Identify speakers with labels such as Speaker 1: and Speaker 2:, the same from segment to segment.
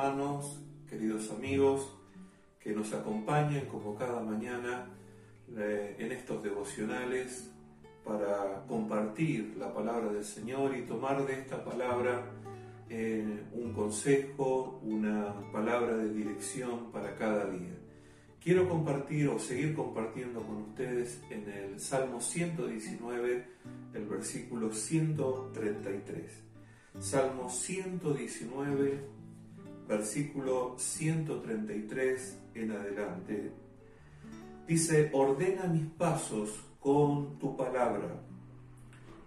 Speaker 1: hermanos, queridos amigos que nos acompañan como cada mañana eh, en estos devocionales para compartir la palabra del Señor y tomar de esta palabra eh, un consejo, una palabra de dirección para cada día. Quiero compartir o seguir compartiendo con ustedes en el Salmo 119, el versículo 133. Salmo 119, versículo 133 en adelante. Dice, ordena mis pasos con tu palabra,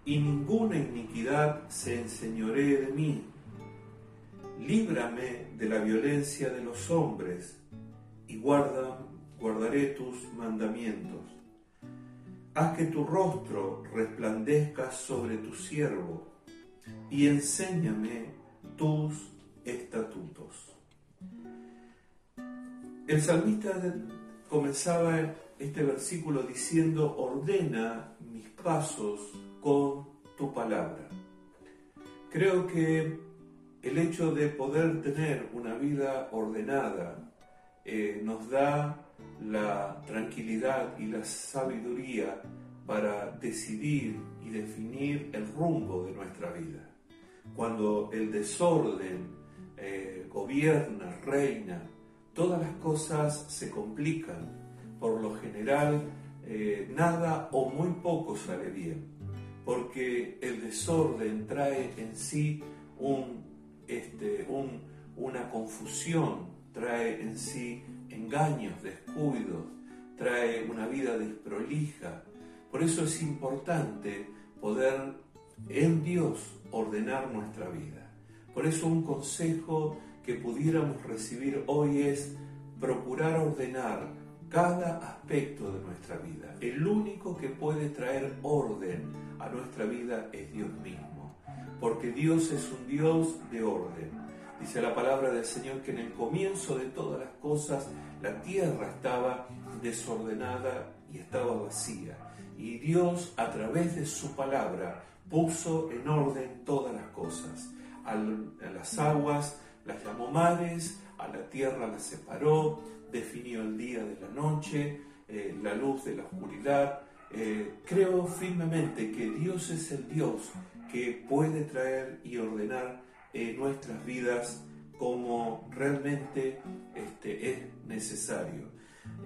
Speaker 1: y ninguna iniquidad se enseñoree de mí. Líbrame de la violencia de los hombres, y guarda, guardaré tus mandamientos. Haz que tu rostro resplandezca sobre tu siervo y enséñame tus El salmista comenzaba este versículo diciendo, ordena mis pasos con tu palabra. Creo que el hecho de poder tener una vida ordenada eh, nos da la tranquilidad y la sabiduría para decidir y definir el rumbo de nuestra vida. Cuando el desorden eh, gobierna, reina, todas las cosas se complican. Por lo general, eh, nada o muy poco sale bien, porque el desorden trae en sí este, un, una confusión, trae en sí engaños, descuidos, trae una vida desprolija, por eso es importante poder en Dios ordenar nuestra vida. Por eso un consejo que pudiéramos recibir hoy es procurar ordenar cada aspecto de nuestra vida. El único que puede traer orden a nuestra vida es Dios mismo, porque Dios es un Dios de orden. Dice la palabra del Señor que en el comienzo de todas las cosas la tierra estaba desordenada y estaba vacía y Dios a través de su palabra puso en orden todas las cosas. a las aguas las llamó mares, a la tierra las separó, definió el día de la noche, eh, la luz de la oscuridad. Eh, creo firmemente que Dios es el Dios que puede traer y ordenar eh, nuestras vidas como realmente este, es necesario.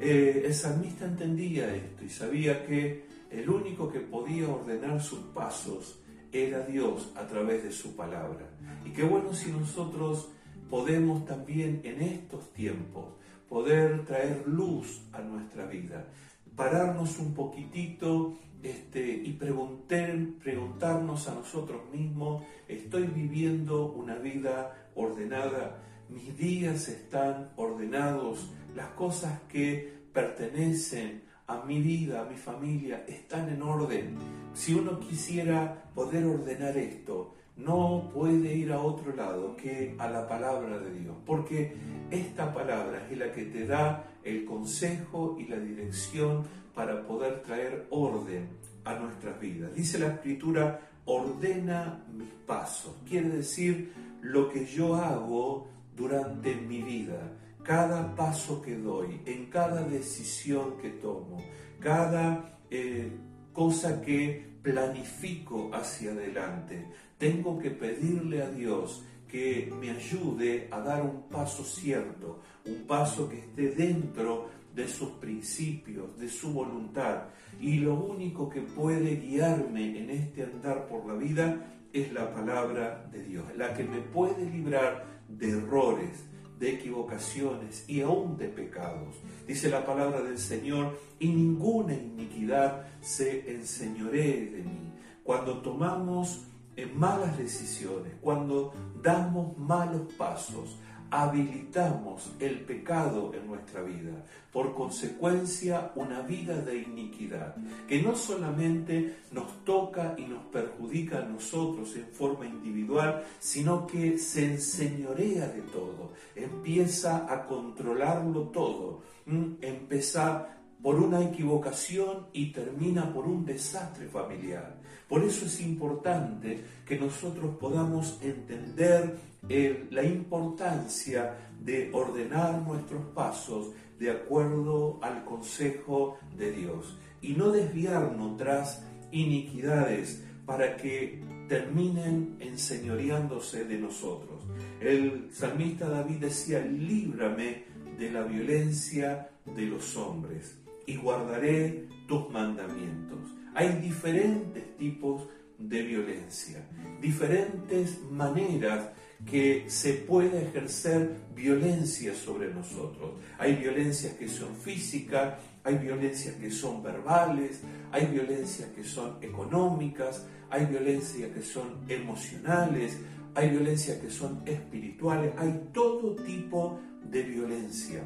Speaker 1: el salmista entendía esto y sabía que el único que podía ordenar sus pasos era Dios a través de su palabra. Y qué bueno si nosotros podemos también en estos tiempos poder traer luz a nuestra vida, pararnos un poquitito este, y preguntar, preguntarnos a nosotros mismos, ¿estoy viviendo una vida ordenada? ¿Mis días están ordenados? ¿Las cosas que pertenecen a mi vida, a mi familia, están en orden. Si uno quisiera poder ordenar esto, no puede ir a otro lado que a la palabra de Dios, porque esta palabra es la que te da el consejo y la dirección para poder traer orden a nuestras vidas. Dice la escritura, ordena mis pasos, quiere decir lo que yo hago durante mi vida cada paso que doy, en cada decisión que tomo, cada eh, cosa que planifico hacia adelante. Tengo que pedirle a Dios que me ayude a dar un paso cierto, un paso que esté dentro de sus principios, de su voluntad. Y lo único que puede guiarme en este andar por la vida es la palabra de Dios, la que me puede librar de errores, de equivocaciones y aún de pecados. Dice la palabra del Señor, y ninguna iniquidad se enseñoree de mí. Cuando tomamos eh, malas decisiones, cuando damos malos pasos, habilitamos el pecado en nuestra vida, por consecuencia una vida de iniquidad, que no solamente nos toca y nos perjudica a nosotros en forma individual, sino que se enseñorea de todo, empieza a controlarlo todo, empieza por una equivocación y termina por un desastre familiar. Por eso es importante que nosotros podamos entender la importancia de ordenar nuestros pasos de acuerdo al consejo de Dios y no desviarnos tras iniquidades para que terminen enseñoreándose de nosotros. El salmista David decía, líbrame de la violencia de los hombres y guardaré tus mandamientos. Hay diferentes tipos de violencia, diferentes maneras que se puede ejercer violencia sobre nosotros. Hay violencias que son físicas, hay violencias que son verbales, hay violencias que son económicas, hay violencias que son emocionales, hay violencias que son espirituales, hay todo tipo de violencia.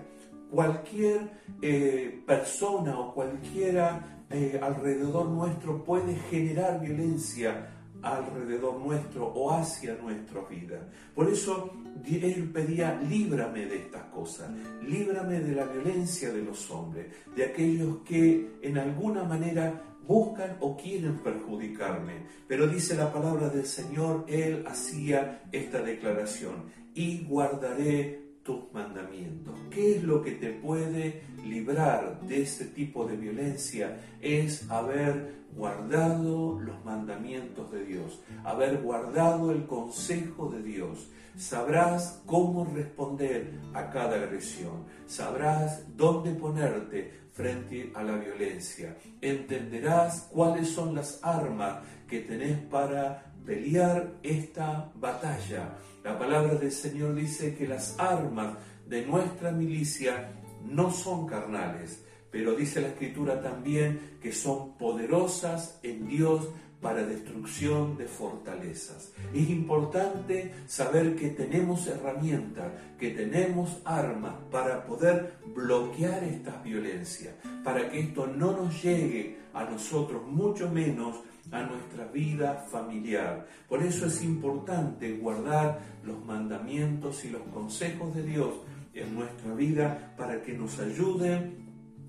Speaker 1: Cualquier eh, persona o cualquiera eh, alrededor nuestro puede generar violencia alrededor nuestro o hacia nuestra vida. Por eso él pedía, líbrame de estas cosas, líbrame de la violencia de los hombres, de aquellos que en alguna manera buscan o quieren perjudicarme. Pero dice la palabra del Señor, Él hacía esta declaración, y guardaré tus mandamientos. ¿Qué es lo que te puede librar de ese tipo de violencia? Es haber guardado los mandamientos de Dios, haber guardado el consejo de Dios. Sabrás cómo responder a cada agresión, sabrás dónde ponerte frente a la violencia, entenderás cuáles son las armas que tenés para pelear esta batalla. La palabra del Señor dice que las armas de nuestra milicia no son carnales, pero dice la escritura también que son poderosas en Dios para destrucción de fortalezas. Es importante saber que tenemos herramientas, que tenemos armas para poder bloquear estas violencias, para que esto no nos llegue a nosotros, mucho menos a nuestra vida familiar. Por eso es importante guardar los mandamientos y los consejos de Dios en nuestra vida para que nos ayuden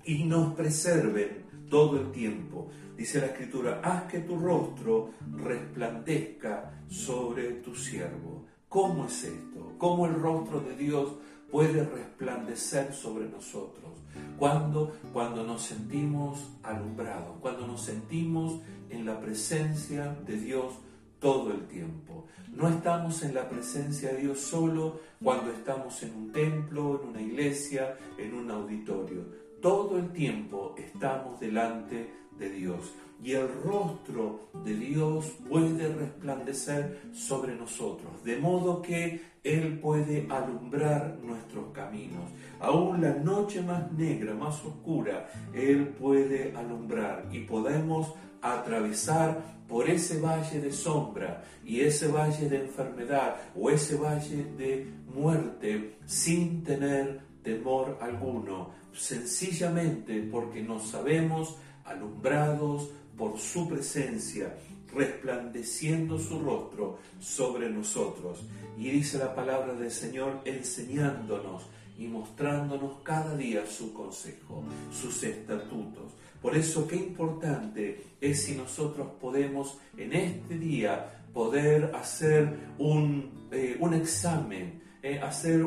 Speaker 1: y nos preserven todo el tiempo. Dice la escritura, haz que tu rostro resplandezca sobre tu siervo. ¿Cómo es esto? ¿Cómo el rostro de Dios puede resplandecer sobre nosotros? Cuando, cuando nos sentimos alumbrados, cuando nos sentimos en la presencia de Dios todo el tiempo. No estamos en la presencia de Dios solo cuando estamos en un templo, en una iglesia, en un auditorio todo el tiempo estamos delante de Dios y el rostro de Dios puede resplandecer sobre nosotros, de modo que Él puede alumbrar nuestros caminos. Aún la noche más negra, más oscura, Él puede alumbrar y podemos atravesar por ese valle de sombra y ese valle de enfermedad o ese valle de muerte sin tener temor alguno, sencillamente porque nos sabemos alumbrados por su presencia, resplandeciendo su rostro sobre nosotros. Y dice la palabra del Señor enseñándonos y mostrándonos cada día su consejo, sus estatutos. Por eso qué importante es si nosotros podemos en este día poder hacer un, eh, un examen eh, hacer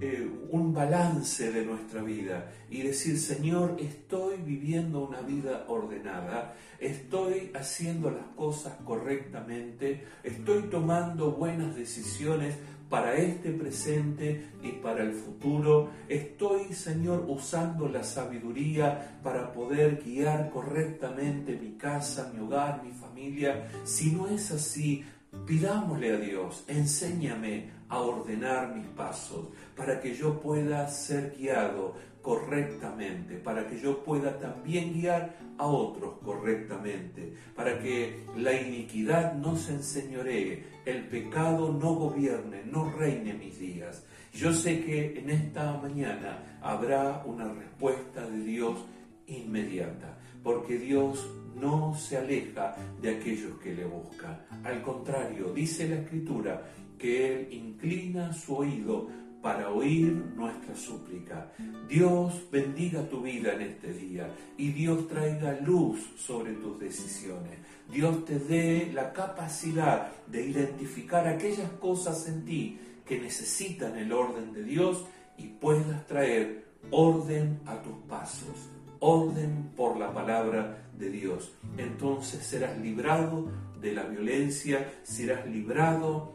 Speaker 1: eh, un, balance de nuestra vida y decir, Señor, estoy viviendo una vida ordenada, estoy haciendo las cosas correctamente, estoy tomando buenas decisiones para este presente y para el futuro. Estoy, Señor, usando la sabiduría para poder guiar correctamente mi casa, mi hogar, mi familia. Si no es así, Pidámosle a Dios, enséñame a ordenar mis pasos para que yo pueda ser guiado correctamente, para que yo pueda también guiar a otros correctamente, para que la iniquidad no se enseñoree, el pecado no gobierne, no reine mis días. Yo sé que en esta mañana habrá una respuesta de Dios inmediata, porque Dios no se aleja de aquellos que le buscan. Al contrario, dice la Escritura que Él inclina su oído para oír nuestra súplica. Dios bendiga tu vida en este día y Dios traiga luz sobre tus decisiones. Dios te dé la capacidad de identificar aquellas cosas en ti que necesitan el orden de Dios y puedas traer orden a tus pasos, orden por la palabra de Dios. Entonces serás librado de la violencia, serás librado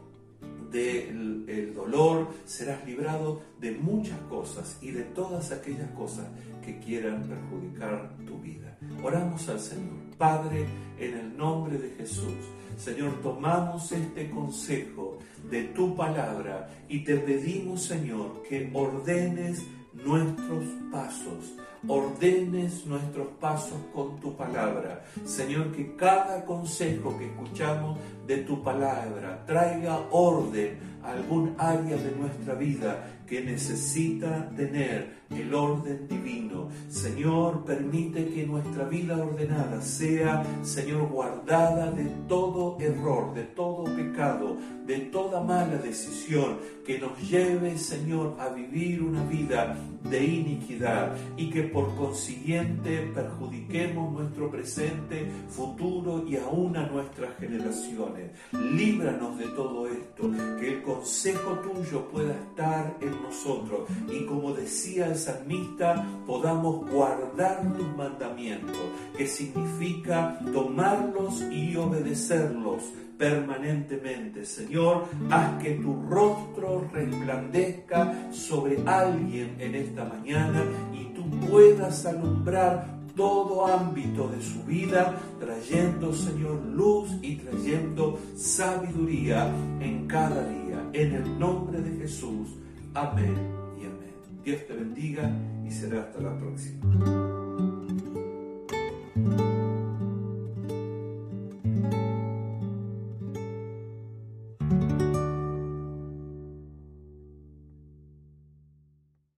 Speaker 1: del dolor, serás librado de muchas cosas y de todas aquellas cosas que quieran perjudicar tu vida. Oramos al Señor. Padre, en el nombre de Jesús, Señor, tomamos este consejo de tu palabra y te pedimos, Señor, que ordenes nuestros pasos ordenes nuestros pasos con tu palabra. Señor, que cada consejo que escuchamos de tu palabra traiga orden a algún área de nuestra vida que necesita tener el orden divino. Señor, permite que nuestra vida ordenada sea, Señor, guardada de todo error, de todo pecado, de toda mala decisión, que nos lleve, Señor, a vivir una vida de iniquidad y que por consiguiente perjudiquemos nuestro presente, futuro y aún a nuestras generaciones. Líbranos de todo esto, que el consejo tuyo pueda estar en nosotros y como decía el salmista, podamos guardar tus mandamientos, que significa tomarlos y obedecerlos permanentemente. Señor, haz que tu rostro resplandezca sobre alguien en esta mañana y tú puedas alumbrar todo ámbito de su vida, trayendo, Señor, luz y trayendo sabiduría en cada día. En el nombre de Jesús. Amén. Dios te bendiga y será hasta la próxima.